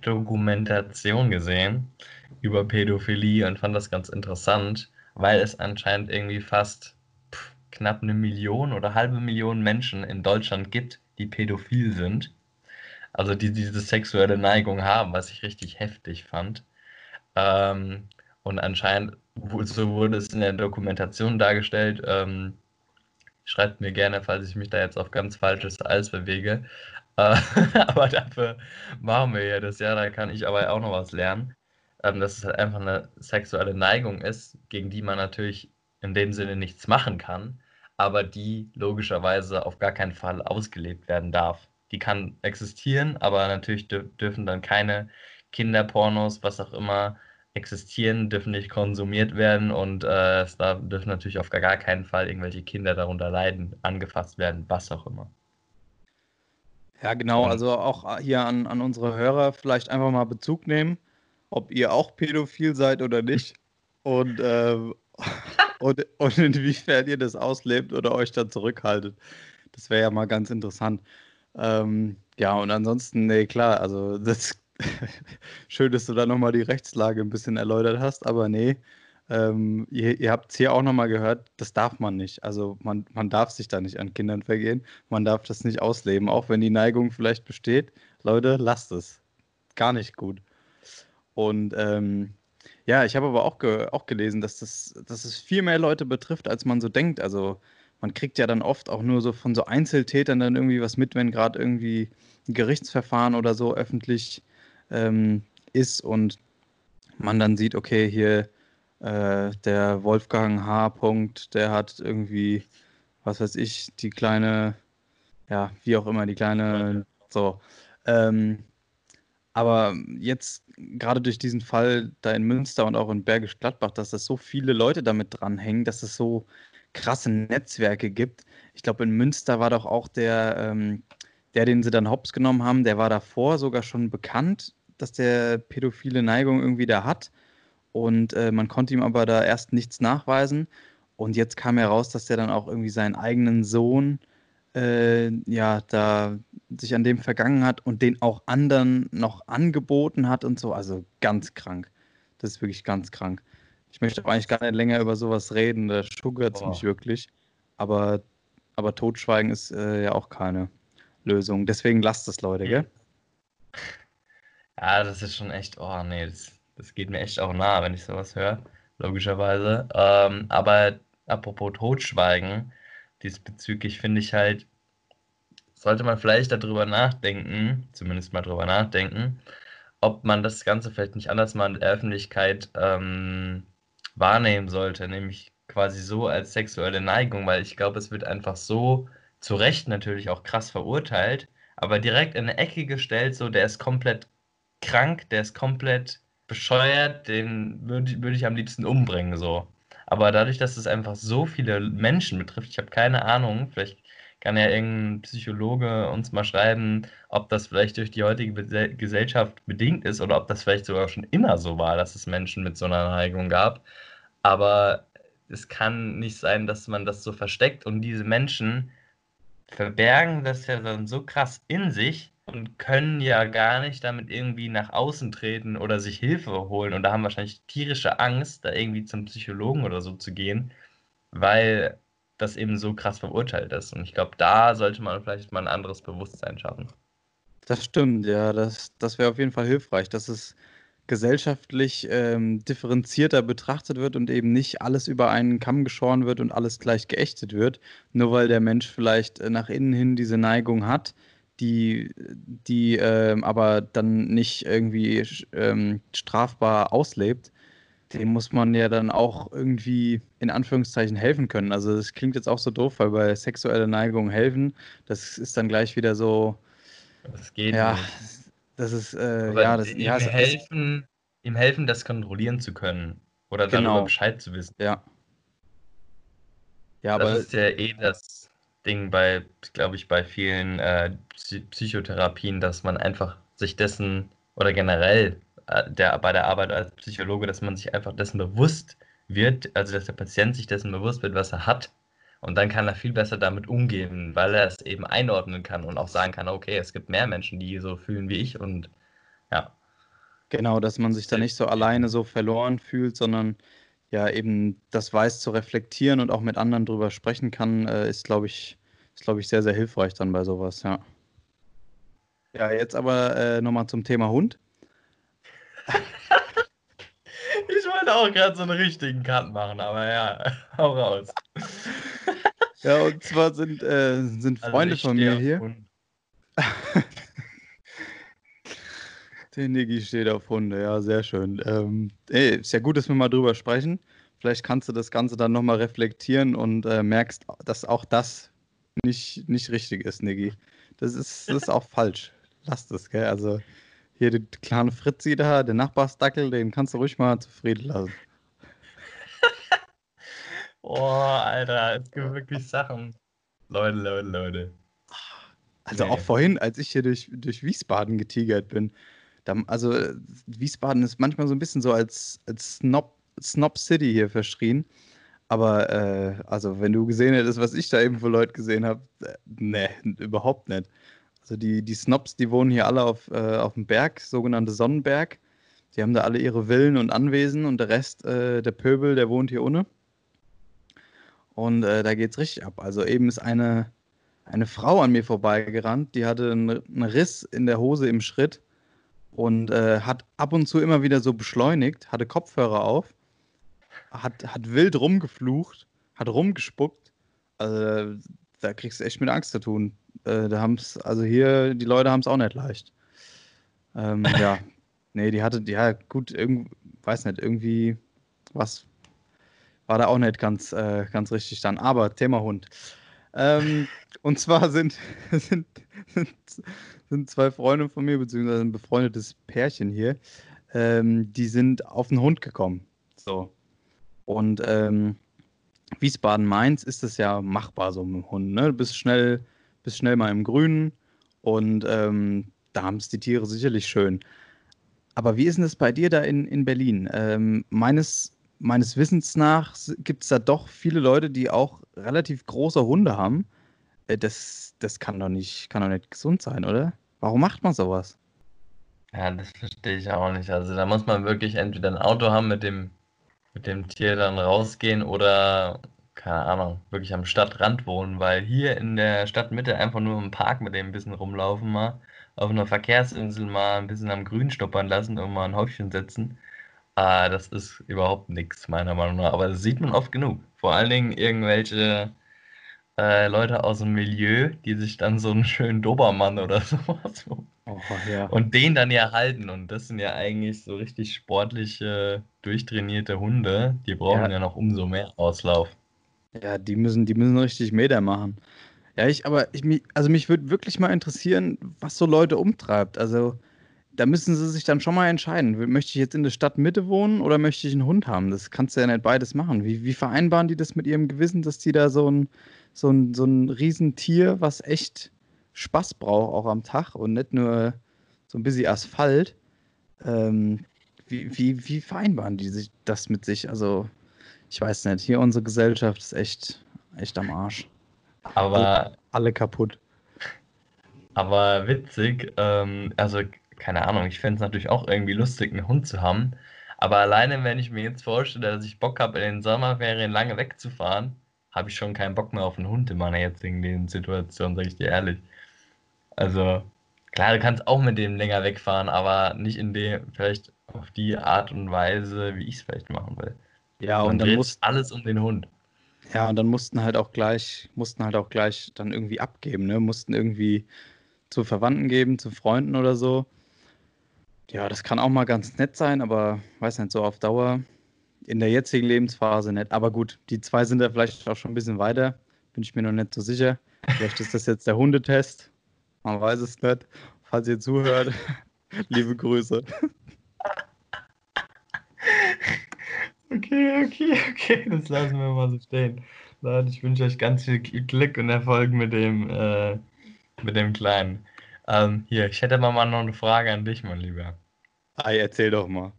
Dokumentation gesehen über Pädophilie und fand das ganz interessant, weil es anscheinend irgendwie fast pff, knapp eine Million oder halbe Million Menschen in Deutschland gibt, die pädophil sind. Also die diese sexuelle Neigung haben, was ich richtig heftig fand. Ähm, und anscheinend so wurde es in der Dokumentation dargestellt. Ähm, schreibt mir gerne, falls ich mich da jetzt auf ganz falsches Eis bewege. Äh, aber dafür machen wir ja das ja, da kann ich aber auch noch was lernen. Ähm, dass es halt einfach eine sexuelle Neigung ist, gegen die man natürlich in dem Sinne nichts machen kann. aber die logischerweise auf gar keinen Fall ausgelebt werden darf. Die kann existieren, aber natürlich dürfen dann keine Kinderpornos, was auch immer, existieren, dürfen nicht konsumiert werden und äh, es da dürfen natürlich auf gar keinen Fall irgendwelche Kinder darunter leiden, angefasst werden, was auch immer. Ja, genau, also auch hier an, an unsere Hörer vielleicht einfach mal Bezug nehmen, ob ihr auch pädophil seid oder nicht und, äh, und, und inwiefern ihr das auslebt oder euch dann zurückhaltet. Das wäre ja mal ganz interessant. Ähm, ja, und ansonsten, nee, klar, also das Schön, dass du da nochmal die Rechtslage ein bisschen erläutert hast, aber nee, ähm, ihr, ihr habt es hier auch nochmal gehört, das darf man nicht. Also man, man darf sich da nicht an Kindern vergehen, man darf das nicht ausleben, auch wenn die Neigung vielleicht besteht. Leute, lasst es. Gar nicht gut. Und ähm, ja, ich habe aber auch, ge auch gelesen, dass, das, dass es viel mehr Leute betrifft, als man so denkt. Also man kriegt ja dann oft auch nur so von so Einzeltätern dann irgendwie was mit, wenn gerade irgendwie ein Gerichtsverfahren oder so öffentlich ähm, ist und man dann sieht, okay, hier äh, der Wolfgang H. Punkt, der hat irgendwie, was weiß ich, die kleine, ja, wie auch immer, die kleine, so. Ähm, aber jetzt gerade durch diesen Fall da in Münster und auch in Bergisch Gladbach, dass das so viele Leute damit dranhängen, dass es so krasse Netzwerke gibt. Ich glaube, in Münster war doch auch der, ähm, der, den sie dann hops genommen haben, der war davor sogar schon bekannt dass der pädophile Neigung irgendwie da hat. Und äh, man konnte ihm aber da erst nichts nachweisen. Und jetzt kam heraus, dass der dann auch irgendwie seinen eigenen Sohn äh, ja da sich an dem vergangen hat und den auch anderen noch angeboten hat und so. Also ganz krank. Das ist wirklich ganz krank. Ich möchte auch eigentlich gar nicht länger über sowas reden, da schuggert es mich wirklich. Aber, aber Totschweigen ist äh, ja auch keine Lösung. Deswegen lasst es, Leute, gell? Ja, das ist schon echt, oh nee, das, das geht mir echt auch nah, wenn ich sowas höre, logischerweise. Ähm, aber apropos Totschweigen, diesbezüglich finde ich halt, sollte man vielleicht darüber nachdenken, zumindest mal darüber nachdenken, ob man das Ganze vielleicht nicht anders mal in der Öffentlichkeit ähm, wahrnehmen sollte, nämlich quasi so als sexuelle Neigung, weil ich glaube, es wird einfach so zu Recht natürlich auch krass verurteilt, aber direkt in eine Ecke gestellt, so der ist komplett krank, der ist komplett bescheuert, den würde würd ich am liebsten umbringen, so. Aber dadurch, dass es einfach so viele Menschen betrifft, ich habe keine Ahnung, vielleicht kann ja irgendein Psychologe uns mal schreiben, ob das vielleicht durch die heutige Gesellschaft bedingt ist oder ob das vielleicht sogar schon immer so war, dass es Menschen mit so einer Neigung gab. Aber es kann nicht sein, dass man das so versteckt und diese Menschen verbergen das ja dann so krass in sich, und können ja gar nicht damit irgendwie nach außen treten oder sich Hilfe holen und da haben wahrscheinlich tierische Angst, da irgendwie zum Psychologen oder so zu gehen, weil das eben so krass verurteilt ist. Und ich glaube, da sollte man vielleicht mal ein anderes Bewusstsein schaffen. Das stimmt, ja, das, das wäre auf jeden Fall hilfreich, dass es gesellschaftlich ähm, differenzierter betrachtet wird und eben nicht alles über einen Kamm geschoren wird und alles gleich geächtet wird, nur weil der Mensch vielleicht äh, nach innen hin diese Neigung hat die, die ähm, aber dann nicht irgendwie ähm, strafbar auslebt, dem muss man ja dann auch irgendwie in Anführungszeichen helfen können. Also das klingt jetzt auch so doof, weil bei sexueller Neigung helfen, das ist dann gleich wieder so. Das geht ja, nicht. Das ist äh, ja, das, ihm ja, helfen, ihm helfen, das kontrollieren zu können oder darüber genau. Bescheid zu wissen. Ja. Ja, das aber ist ja eh das Ding bei, glaube ich, bei vielen äh, Psychotherapien, dass man einfach sich dessen oder generell äh, der, bei der Arbeit als Psychologe, dass man sich einfach dessen bewusst wird, also dass der Patient sich dessen bewusst wird, was er hat. Und dann kann er viel besser damit umgehen, weil er es eben einordnen kann und auch sagen kann, okay, es gibt mehr Menschen, die so fühlen wie ich und ja. Genau, dass man sich da nicht so alleine so verloren fühlt, sondern ja eben das weiß zu reflektieren und auch mit anderen drüber sprechen kann, äh, ist, glaube ich, ist, glaube ich, sehr, sehr hilfreich dann bei sowas, ja. Ja, jetzt aber äh, nochmal zum Thema Hund. ich wollte auch gerade so einen richtigen Cut machen, aber ja, hau raus. ja, und zwar sind, äh, sind also Freunde also von mir hier. Der Niggi steht auf Hunde, ja, sehr schön. Ähm, ey, ist ja gut, dass wir mal drüber sprechen. vielleicht kannst du das Ganze dann nochmal reflektieren und äh, merkst, dass auch das nicht, nicht richtig ist, Niggi. Das ist, das ist auch falsch. Lass das, gell? Also hier der kleine Fritzi da, der Nachbarsdackel, den kannst du ruhig mal zufrieden lassen. Boah, Alter, es gibt wirklich Sachen. Leute, Leute, Leute. Also Nee. auch vorhin, als ich hier durch, durch Wiesbaden getigert bin, da, also äh, Wiesbaden ist manchmal so ein bisschen so als, als Snob, Snob City hier verschrien. Aber äh, also wenn du gesehen hättest, was ich da eben für Leute gesehen habe, äh, nee, überhaupt nicht. Also die, die Snobs, die wohnen hier alle auf, äh, auf dem Berg, sogenannte Sonnenberg. Die haben da alle ihre Villen und Anwesen und der Rest, äh, der Pöbel, der wohnt hier ohne. Und äh, da geht's richtig ab. Also eben ist eine, eine Frau an mir vorbeigerannt, die hatte einen Riss in der Hose im Schritt und äh, hat ab und zu immer wieder so beschleunigt, hatte Kopfhörer auf, hat, hat wild rumgeflucht, hat rumgespuckt. Also da kriegst du echt mit Angst zu tun. Äh, da haben's, also hier, die Leute haben es auch nicht leicht. Ähm, ja, nee, die hatte, ja gut, irgend, weiß nicht, irgendwie was war da auch nicht ganz, äh, ganz richtig dann. Aber Thema Hund. Ähm, und zwar sind, sind, sind, zwei Freunde von mir, beziehungsweise ein befreundetes Pärchen hier, ähm, die sind auf einen Hund gekommen. So. Und ähm, Wiesbaden-Mainz ist es ja machbar so mit dem Hund. Ne? Du bist schnell, bist schnell mal im Grünen und ähm, da haben es die Tiere sicherlich schön. Aber wie ist denn das bei dir da in, in Berlin? Ähm, meines, meines Wissens nach gibt es da doch viele Leute, die auch relativ große Hunde haben. Äh, das, das kann doch nicht, kann doch nicht gesund sein, oder? Warum macht man sowas? Ja, das verstehe ich auch nicht. Also da muss man wirklich entweder ein Auto haben, mit dem, mit dem Tier dann rausgehen oder, keine Ahnung, wirklich am Stadtrand wohnen, weil hier in der Stadtmitte einfach nur im Park mit dem ein bisschen rumlaufen mal, auf einer Verkehrsinsel mal ein bisschen am Grün schnuppern lassen und mal ein Häufchen setzen. Ah, das ist überhaupt nichts, meiner Meinung nach. Aber das sieht man oft genug. Vor allen Dingen irgendwelche äh, Leute aus dem Milieu, die sich dann so einen schönen Dobermann oder sowas Oh, ja. und den dann ja halten. Und das sind ja eigentlich so richtig sportliche, durchtrainierte Hunde. Die brauchen Ja. ja noch umso mehr Auslauf. Ja, die müssen, die müssen richtig Meter machen. Ja, ich, aber ich, mich- also mich würde wirklich mal interessieren, was so Leute umtreibt. Also, da müssen sie sich dann schon mal entscheiden. Möchte ich jetzt in der Stadtmitte wohnen oder möchte ich einen Hund haben? Das kannst du ja nicht beides machen. Wie, wie vereinbaren die das mit ihrem Gewissen, dass die da so ein, so ein, so ein Riesentier, was echt Spaß braucht, auch am Tag und nicht nur so ein bisschen Asphalt, ähm, wie, wie, wie vereinbaren die sich das mit sich? Also, ich weiß nicht. Hier unsere Gesellschaft ist echt, echt am Arsch. Aber, Alle kaputt. aber witzig, ähm, also keine Ahnung, ich fände es natürlich auch irgendwie lustig, einen Hund zu haben. Aber alleine, wenn ich mir jetzt vorstelle, dass ich Bock habe, in den Sommerferien lange wegzufahren, habe ich schon keinen Bock mehr auf einen Hund in meiner jetzigen Lebenssituation, sage ich dir ehrlich. Also, klar, du kannst auch mit dem länger wegfahren, aber nicht in dem, vielleicht auf die Art und Weise, wie ich es vielleicht machen will. Ja, Man und dann muss, alles um den Hund. ja, und dann mussten halt auch gleich, mussten halt auch gleich dann irgendwie abgeben, ne? Mussten irgendwie zu Verwandten geben, zu Freunden oder so. Ja, das kann auch mal ganz nett sein, aber weiß nicht, so auf Dauer in der jetzigen Lebensphase nicht. Aber gut, die zwei sind da vielleicht auch schon ein bisschen weiter. Bin ich mir noch nicht so sicher. Vielleicht ist das jetzt der Hundetest. Man weiß es nicht. Falls ihr zuhört, liebe Grüße. Okay, okay, okay, das lassen wir mal so stehen. Leute, ich wünsche euch ganz viel Glück und Erfolg mit dem, äh, mit dem Kleinen. Ähm, hier, ich hätte mal noch eine Frage an dich, mein Lieber. Ei, erzähl doch mal.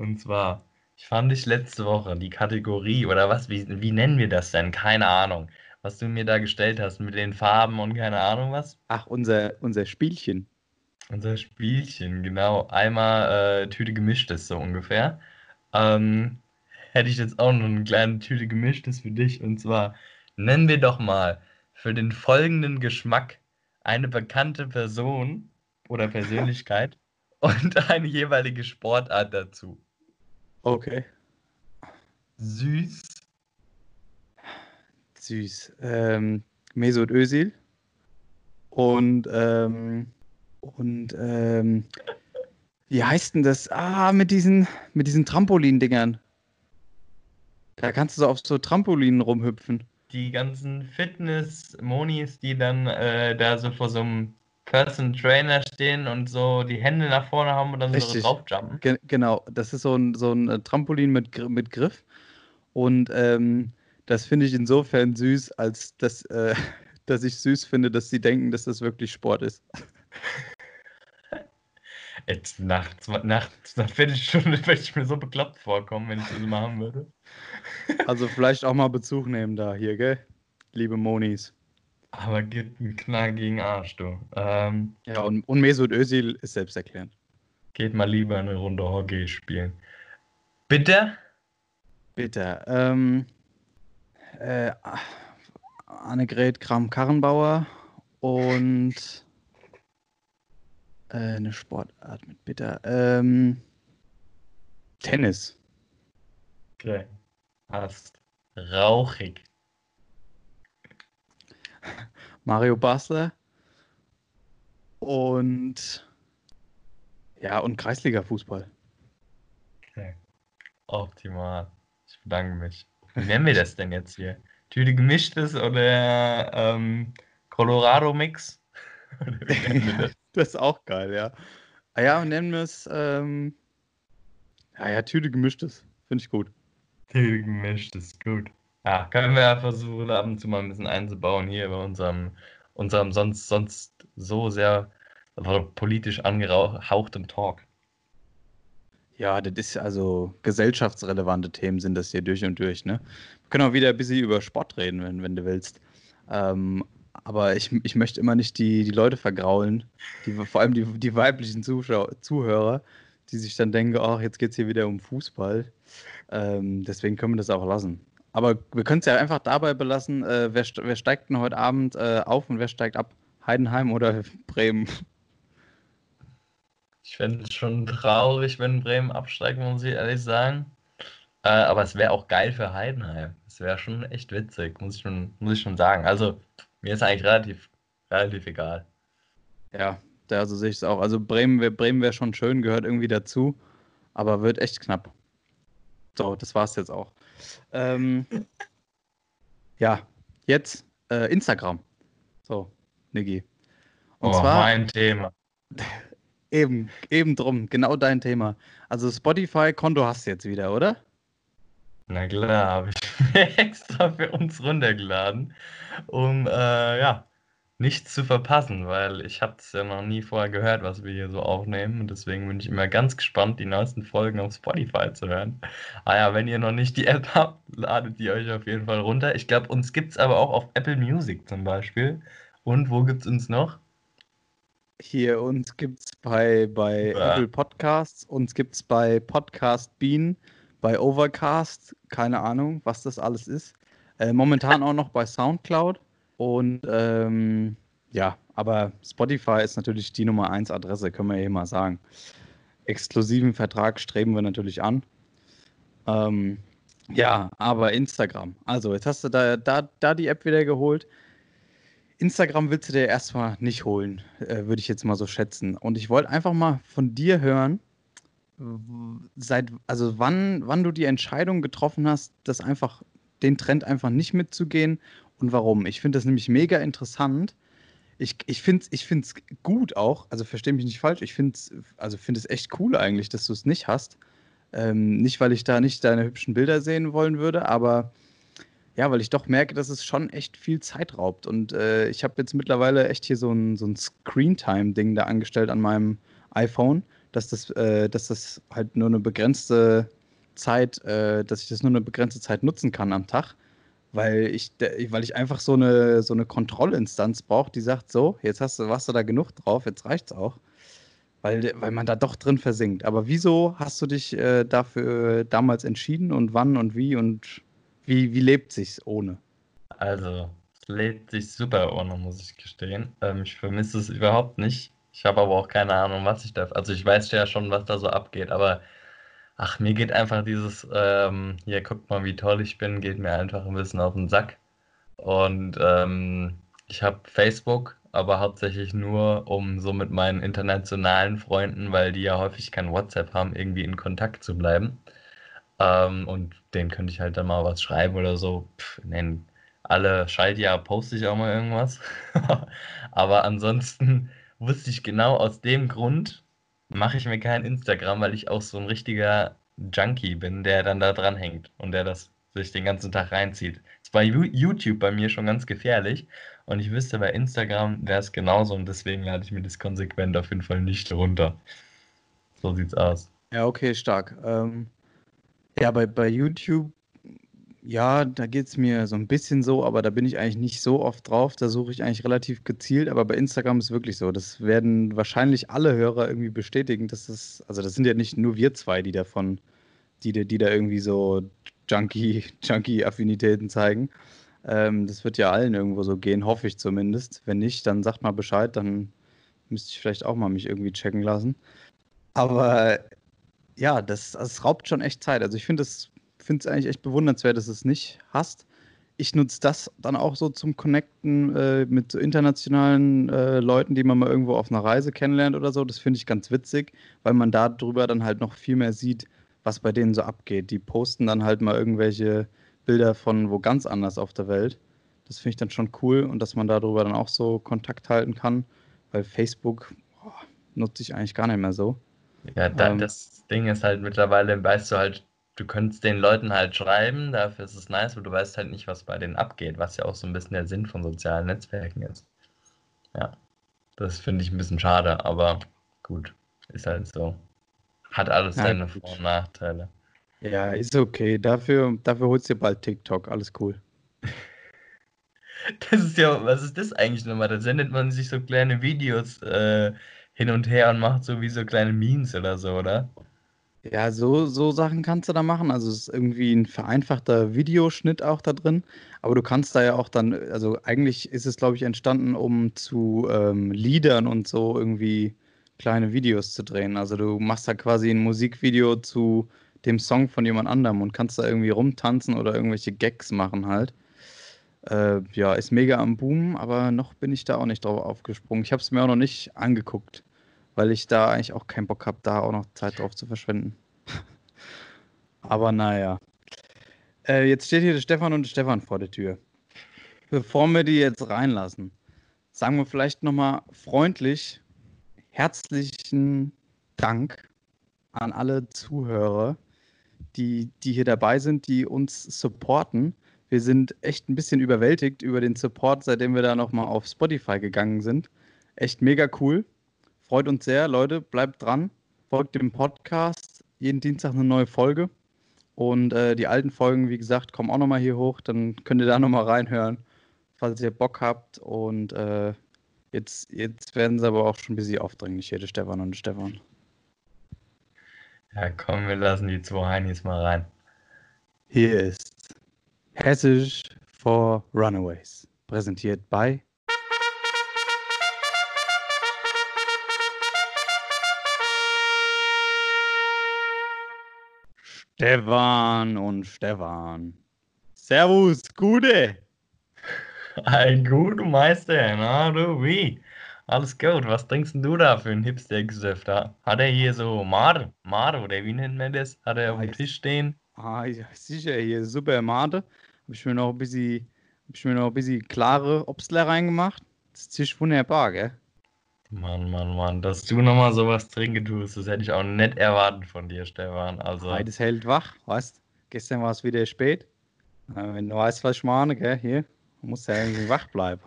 Und zwar, ich fand dich letzte Woche die Kategorie oder was, wie, wie nennen wir das denn? Keine Ahnung. Was du mir da gestellt hast mit den Farben und keine Ahnung was. Ach, unser, unser Spielchen. Unser Spielchen, genau. Einmal äh, Tüte gemischtes, so ungefähr. Ähm, hätte ich jetzt auch noch eine kleine Tüte gemischtes für dich. Und zwar nennen wir doch mal für den folgenden Geschmack eine bekannte Person oder Persönlichkeit und eine jeweilige Sportart dazu. Okay. Süß, Süß. Ähm, Mesut Özil. Und, ähm, und, ähm, wie heißt denn das? Ah, mit diesen, mit diesen Trampolin-Dingern. Da kannst du so auf so Trampolinen rumhüpfen. Die ganzen Fitness-Monis, die dann äh, da so vor so einem Person Trainer stehen und so die Hände nach vorne haben und dann Richtig. so draufjumpen. Ge genau, das ist so ein, so ein äh, Trampolin mit, mit Griff. Und ähm, das finde ich insofern süß, als dass, äh, dass ich süß finde, dass sie denken, dass das wirklich Sport ist. Jetzt nachts, nachts, nach Viertelstunde würde ich mir so bekloppt vorkommen, wenn ich das machen würde. Also vielleicht auch mal Bezug nehmen da hier, gell? Liebe Monis. Aber gibt einen knackigen Arsch, du. Ähm, ja, und, und Mesut Özil ist selbsterklärend. Geht mal lieber eine Runde Hockey spielen. Bitte? Bitte. Ähm, äh, Annegret Kram-Karrenbauer und äh, eine Sportart mit Bitter. Ähm, Tennis. Okay. Passt. Rauchig. Mario Basler und ja, und Kreisliga-Fußball. Okay. Optimal. Ich bedanke mich. Wie nennen wir das denn jetzt hier? Tüte gemischtes oder ähm, Colorado-Mix? das? das ist auch geil, ja. Ah ja, nennen wir es ähm, ja, ja, Tüte gemischtes. Finde ich gut. Tüte gemischtes, gut. Ja, können wir ja versuchen, ab und zu mal ein bisschen einzubauen hier bei unserem, unserem sonst, sonst so sehr politisch angehauchten Talk. Ja, das ist also gesellschaftsrelevante Themen sind das hier durch und durch. Ne? Wir können auch wieder ein bisschen über Sport reden, wenn, wenn du willst. Ähm, aber ich, ich möchte immer nicht die, die Leute vergraulen, die, vor allem die, die weiblichen Zuschauer, Zuhörer, die sich dann denken, ach, jetzt geht es hier wieder um Fußball. Ähm, deswegen können wir das auch lassen. Aber wir können es ja einfach dabei belassen, äh, wer, wer, steigt denn heute Abend äh, auf und wer steigt ab? Heidenheim oder Bremen? Ich fände es schon traurig, wenn Bremen absteigt, muss ich ehrlich sagen. Äh, aber es wäre auch geil für Heidenheim. Es wäre schon echt witzig, muss ich schon, muss ich schon sagen. Also, mir ist eigentlich relativ, relativ egal. Ja, da so sehe ich es auch. Also Bremen wäre Bremen wär schon schön, gehört irgendwie dazu, aber wird echt knapp. So, das war es jetzt auch. Ähm, ja, jetzt äh, Instagram. So, Niggi. Und oh, zwar. Mein Thema. Eben, eben drum, genau dein Thema. Also Spotify-Konto hast du jetzt wieder, oder? Na klar, habe ich extra für uns runtergeladen, um äh, ja, nichts zu verpassen, weil ich habe es ja noch nie vorher gehört, was wir hier so aufnehmen. Und deswegen bin ich immer ganz gespannt, die neuesten Folgen auf Spotify zu hören. Ah ja, wenn ihr noch nicht die App habt, ladet die euch auf jeden Fall runter. Ich glaube, uns gibt es aber auch auf Apple Music zum Beispiel. Und wo gibt es uns noch? Hier, uns gibt es bei, bei ja. Apple Podcasts, uns gibt es bei Podcast Bean, bei Overcast, keine Ahnung, was das alles ist. Äh, momentan auch noch bei Soundcloud. Und ähm, ja, aber Spotify ist natürlich die Nummer 1 Adresse, können wir ja mal sagen. Exklusiven Vertrag streben wir natürlich an. Ähm, ja, aber Instagram. Also, jetzt hast du da, da, da die App wieder geholt. Instagram willst du dir erstmal nicht holen, äh, würde ich jetzt mal so schätzen. Und ich wollte einfach mal von dir hören, seit, also wann, wann du die Entscheidung getroffen hast, das einfach, den Trend einfach nicht mitzugehen und warum. Ich finde das nämlich mega interessant. Ich, ich finde es ich find's gut auch, also verstehe mich nicht falsch, ich finde es also find echt cool eigentlich, dass du es nicht hast. Ähm, nicht, weil ich da nicht deine hübschen Bilder sehen wollen würde, aber ja, weil ich doch merke, dass es schon echt viel Zeit raubt. Und äh, ich habe jetzt mittlerweile echt hier so ein, so ein Screentime-Ding da angestellt an meinem iPhone, dass das, äh, dass das halt nur eine begrenzte Zeit, äh, dass ich das nur eine begrenzte Zeit nutzen kann am Tag weil ich, weil ich einfach so eine, so eine Kontrollinstanz brauche, die sagt, so, jetzt hast du, warst du da genug drauf, jetzt reicht's auch. Weil, weil man da doch drin versinkt. Aber wieso hast du dich äh, dafür damals entschieden und wann und wie und wie, wie lebt sich's ohne? Also, es lebt sich super ohne, muss ich gestehen. Ähm, ich vermisse es überhaupt nicht. Ich habe aber auch keine Ahnung, was ich da. Also ich weiß ja schon, was da so abgeht, aber Ach, mir geht einfach dieses, ähm, hier guckt mal, wie toll ich bin, geht mir einfach ein bisschen auf den Sack. Und ähm, ich habe Facebook, aber hauptsächlich nur, um so mit meinen internationalen Freunden, weil die ja häufig kein WhatsApp haben, irgendwie in Kontakt zu bleiben. Ähm, und den könnte ich halt dann mal was schreiben oder so. Pff, alle Schaltjahr poste ich auch mal irgendwas. Aber ansonsten wusste ich genau aus dem Grund, mache ich mir kein Instagram, weil ich auch so ein richtiger Junkie bin, der dann da dran hängt und der das sich den ganzen Tag reinzieht. Ist bei YouTube bei mir schon ganz gefährlich und ich wüsste, bei Instagram wäre es genauso und deswegen lade ich mir das konsequent auf jeden Fall nicht runter. So sieht's aus. Ja, okay, stark. Ähm, ja, bei, bei YouTube, ja, da geht es mir so ein bisschen so, aber da bin ich eigentlich nicht so oft drauf. Da suche ich eigentlich relativ gezielt, aber bei Instagram ist es wirklich so. Das werden wahrscheinlich alle Hörer irgendwie bestätigen, dass das, also das sind ja nicht nur wir zwei, die davon, die, die da irgendwie so Junkie, Junkie-Affinitäten zeigen. Ähm, das wird ja allen irgendwo so gehen, hoffe ich zumindest. Wenn nicht, dann sagt mal Bescheid, dann müsste ich vielleicht auch mal mich irgendwie checken lassen. Aber ja, das, das raubt schon echt Zeit. Also ich finde es finde es eigentlich echt bewundernswert, dass du es nicht hast. Ich nutze das dann auch so zum Connecten äh, mit so internationalen äh, Leuten, die man mal irgendwo auf einer Reise kennenlernt oder so. Das finde ich ganz witzig, weil man darüber dann halt noch viel mehr sieht, was bei denen so abgeht. Die posten dann halt mal irgendwelche Bilder von wo ganz anders auf der Welt. Das finde ich dann schon cool und dass man darüber dann auch so Kontakt halten kann, weil Facebook boah, nutze ich eigentlich gar nicht mehr so. Ja, dann, ähm, das Ding ist halt mittlerweile, weißt du halt du könntest den Leuten halt schreiben, dafür ist es nice, aber du weißt halt nicht, was bei denen abgeht, was ja auch so ein bisschen der Sinn von sozialen Netzwerken ist. Ja, das finde ich ein bisschen schade, aber gut, ist halt so. Hat alles ja, seine Vor- und Nachteile. Ja, ist okay. Dafür, dafür holst du dir bald TikTok, alles cool. Das ist ja, was ist das eigentlich nochmal? Da sendet man sich so kleine Videos äh, hin und her und macht so wie so kleine Memes oder so, oder? Ja, so, so Sachen kannst du da machen. Also es ist irgendwie ein vereinfachter Videoschnitt auch da drin. Aber du kannst da ja auch dann, also eigentlich ist es, glaube ich, entstanden, um zu ähm, Liedern und so irgendwie kleine Videos zu drehen. Also du machst da quasi ein Musikvideo zu dem Song von jemand anderem und kannst da irgendwie rumtanzen oder irgendwelche Gags machen halt. Äh, ja, ist mega am Boom, aber noch bin ich da auch nicht drauf aufgesprungen. Ich habe es mir auch noch nicht angeguckt weil ich da eigentlich auch keinen Bock habe, da auch noch Zeit drauf zu verschwenden. Aber naja. Äh, jetzt steht hier der Stefan und der Stefan vor der Tür. Bevor wir die jetzt reinlassen, sagen wir vielleicht nochmal freundlich herzlichen Dank an alle Zuhörer, die, die hier dabei sind, die uns supporten. Wir sind echt ein bisschen überwältigt über den Support, seitdem wir da nochmal auf Spotify gegangen sind. Echt mega cool. Freut uns sehr, Leute. Bleibt dran. Folgt dem Podcast. Jeden Dienstag eine neue Folge. Und äh, die alten Folgen, wie gesagt, kommen auch nochmal hier hoch. Dann könnt ihr da nochmal reinhören, falls ihr Bock habt. Und äh, jetzt, jetzt werden sie aber auch schon ein bisschen aufdringlich, hier, der Stefan und der Stefan. Ja, komm, wir lassen die zwei Heinis mal rein. Hier ist Hessisch for Runaways. Präsentiert bei Stefan und Stefan. Servus, Gute. Ein guter Meister, na du wie? Alles gut, was trinkst du da für ein Hipster-Gesöff da? Hat er hier so Mar, Mar oder wie nennt man das? Hat er auf dem Tisch stehen? Ah, ja, sicher, hier super Mate. Habe ich mir noch ein bisschen, hab ich mir noch ein bisschen klare Obstler reingemacht. Das ist wunderbar, gell? Mann, Mann, Mann, dass du nochmal sowas trinken tust, das hätte ich auch nicht erwartet von dir, Stefan. Also. Beides hält wach, weißt Gestern war es wieder spät. Wenn du weißt, was ich meine, gell, hier, musst du ja irgendwie wach bleiben.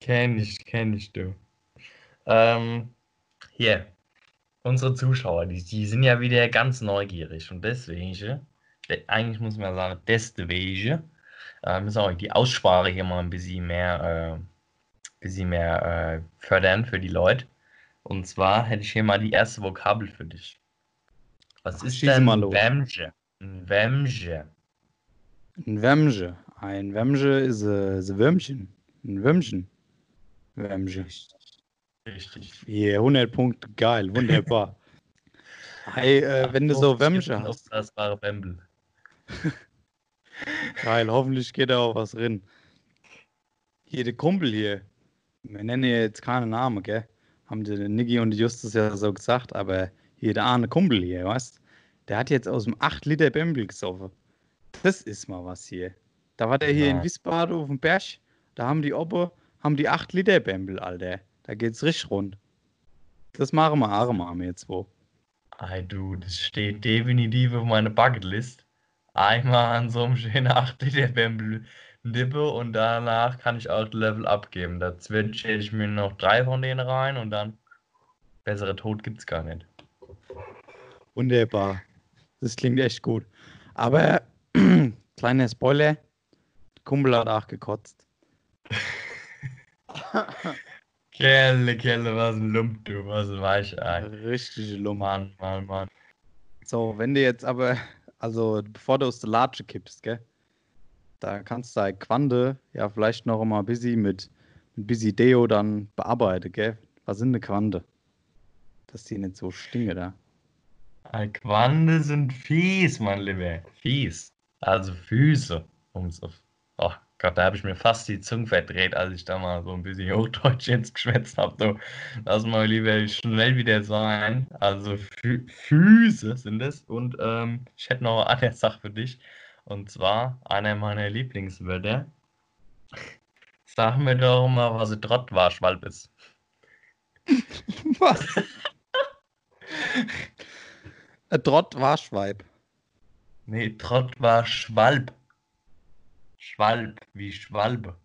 Kenn ich, kenn ich, du. Ähm, hier, unsere Zuschauer, die, die sind ja wieder ganz neugierig und deswegen, eigentlich muss man sagen, deswegen, äh, müssen wir auch die Aussprache hier mal ein bisschen mehr äh, bisschen mehr äh, fördern für die Leute. Und zwar hätte ich hier mal die erste Vokabel für dich. Was ist Schieß denn ein Wemge? Ein Wemge. Ein Wemge. Ein Wemge ist ein Würmchen. Ein Würmchen. Wemge. Richtig. Yeah, 100 Punkte. Geil. Wunderbar. hey, äh, wenn du so Wemge hast. Das war Wemble. Geil, hoffentlich geht da auch was drin. Hier, der Kumpel hier, wir nennen ja jetzt keine Namen, gell? Haben die Niggi und Justus ja so gesagt, aber hier der eine Kumpel hier, weißt Der hat jetzt aus dem 8 Liter Bembel gesoffen. Das ist mal was hier. Da war der hier Ja. in Wiesbaden auf dem Berg. Da haben die Oppe, haben die 8 Liter Bembel, Alter. Da geht's richtig rund. Das machen wir auch mal jetzt wo. Ey, du, das steht definitiv auf meiner Bucketlist. Einmal an so einem schönen 8 Liter Bembel nippe und danach kann ich auch Level abgeben. Da zwitsche ich mir noch drei von denen rein und dann bessere Tod gibt's gar nicht. Wunderbar. Das klingt echt gut. Aber, kleiner Spoiler, Kumpel hat auch gekotzt. Kelle, Kelle, was ein Lump, du, was ein Weichei. Richtige Lummer. Mann, Mann, Mann. So, wenn du jetzt aber, also bevor du aus der Latsche kippst, gell, da kannst du halt Quande ja vielleicht noch mal ein bisschen mit, mit bisschen Deo dann bearbeiten, gell? Was sind eine Quande? Dass die nicht so stinke da. Ey, Quande sind fies, mein Lieber. Fies. Also Füße. Um's auf. Gott, da habe ich mir fast die Zunge verdreht, als ich da mal so ein bisschen Hochdeutsch jetzt geschwätzt habe. So, lass mal lieber schnell wieder sein. Also Fü Füße sind es. Und ähm, ich hätte noch eine Sache für dich. Und zwar einer meiner Lieblingswörter. Sag mir doch mal, was ein Trottwarschwalb ist. Was? Ein Trott war Schweib. Nee, Trott war Schwalb. Wie Schwalbe.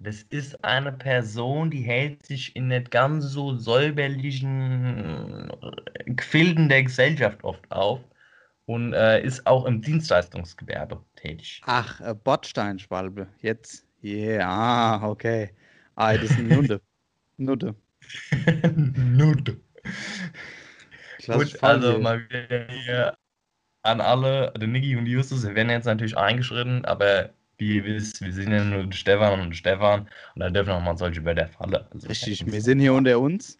Das ist eine Person, die hält sich in nicht ganz so säuberlichen äh, Gefilden der Gesellschaft oft auf und äh, ist auch im Dienstleistungsgewerbe tätig. Ach, äh, Bordsteinschwalbe. Jetzt. Yeah, ah, okay. Ah, das ist eine. Nutte. Nude. Klassisch Gut, also mal wieder hier an alle, der Niki und Justus, wir werden jetzt natürlich eingeschritten, aber wie ihr wisst, wir sind ja nur Stefan und Stefan und da dürfen auch mal solche Wörter fallen. Also, Richtig, wir sind hier unter uns.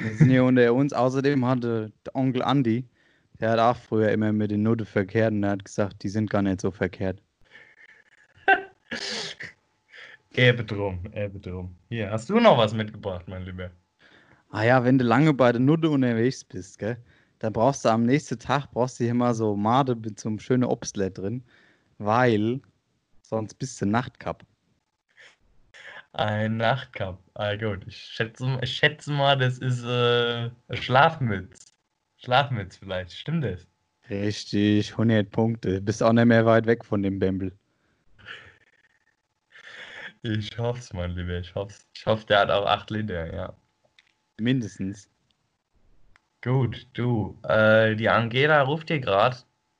Wir sind hier unter uns. Außerdem hatte der Onkel Andi, der hat auch früher immer mit den Noten verkehrt und der hat gesagt, die sind gar nicht so verkehrt. Erbe drum, Erbe drum. Hier, hast du noch was mitgebracht, mein Lieber? Ah ja, wenn du lange bei der Nutte unterwegs bist, gell, dann brauchst du am nächsten Tag brauchst du hier mal so Made mit so einem schönen Obstler drin, weil sonst bist du Nachtcup. Ein Nachtcup. Ah gut, ich schätze, ich schätze mal, das ist äh, Schlafmütz. Schlafmütz vielleicht, stimmt das? Richtig, 100 Punkte. Bist auch nicht mehr weit weg von dem Bembel. Ich hoff's, mein Lieber, ich hoff's. Ich hoffe, der hat auch 8 Liter, ja. Mindestens. Gut, du, äh, die Angela ruft dir gerade.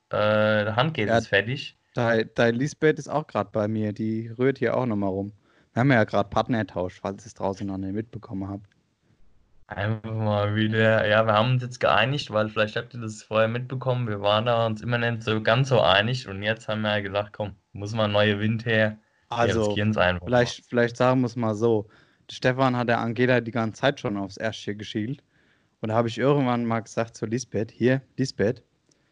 Äh, der Handgeld Ja. ist fertig. Dein, dein Lisbeth ist auch gerade bei mir. Die rührt hier auch nochmal rum. Wir haben ja gerade Partnertausch, falls ihr es draußen noch nicht mitbekommen habt. Einfach mal wieder, ja, wir haben uns jetzt geeinigt, weil vielleicht habt ihr das vorher mitbekommen, wir waren da uns immer nicht so ganz so einig und jetzt haben wir ja gesagt, komm, muss mal neue Wind her, Also, vielleicht, vielleicht sagen wir es mal so. Stefan hat der Angela die ganze Zeit schon aufs Erste geschielt. Und da habe ich irgendwann mal gesagt zu Lisbeth, hier, Lisbeth,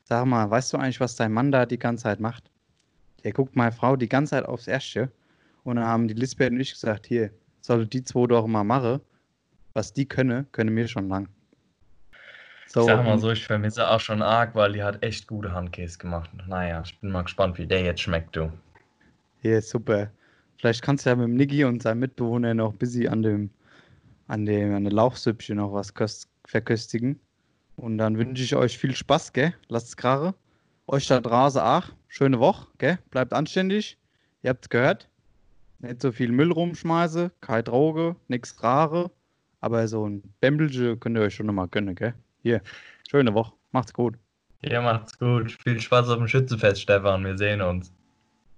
sag mal, weißt du eigentlich, was dein Mann da die ganze Zeit macht? Der guckt meine Frau die ganze Zeit aufs Erste. Und dann haben die Lisbeth und ich gesagt, hier, soll die zwei doch mal machen. Was die können, können wir schon lang. So, Ich sag mal so, ich vermisse auch schon arg, weil die hat echt gute Handkäse gemacht. Naja, ich bin mal gespannt, wie der jetzt schmeckt, du. Hier, super. Vielleicht kannst du ja mit dem Niggi und seinem Mitbewohner noch ein bisschen an dem, an dem, an der Lauchsüppchen noch was köst, verköstigen. Und dann wünsche ich euch viel Spaß, gell? Lasst es gerade. Euch da draußen auch. Schöne Woche, gell? Bleibt anständig. Ihr habt's gehört. Nicht so viel Müll rumschmeißen, keine Droge, nichts Rare. Aber so ein Bämbelche könnt ihr euch schon nochmal gönnen, gell? Hier, schöne Woche. Macht's gut. Ja, macht's gut. Viel Spaß auf dem Schützenfest, Stefan. Wir sehen uns.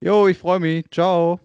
Jo, ich freue mich. Ciao.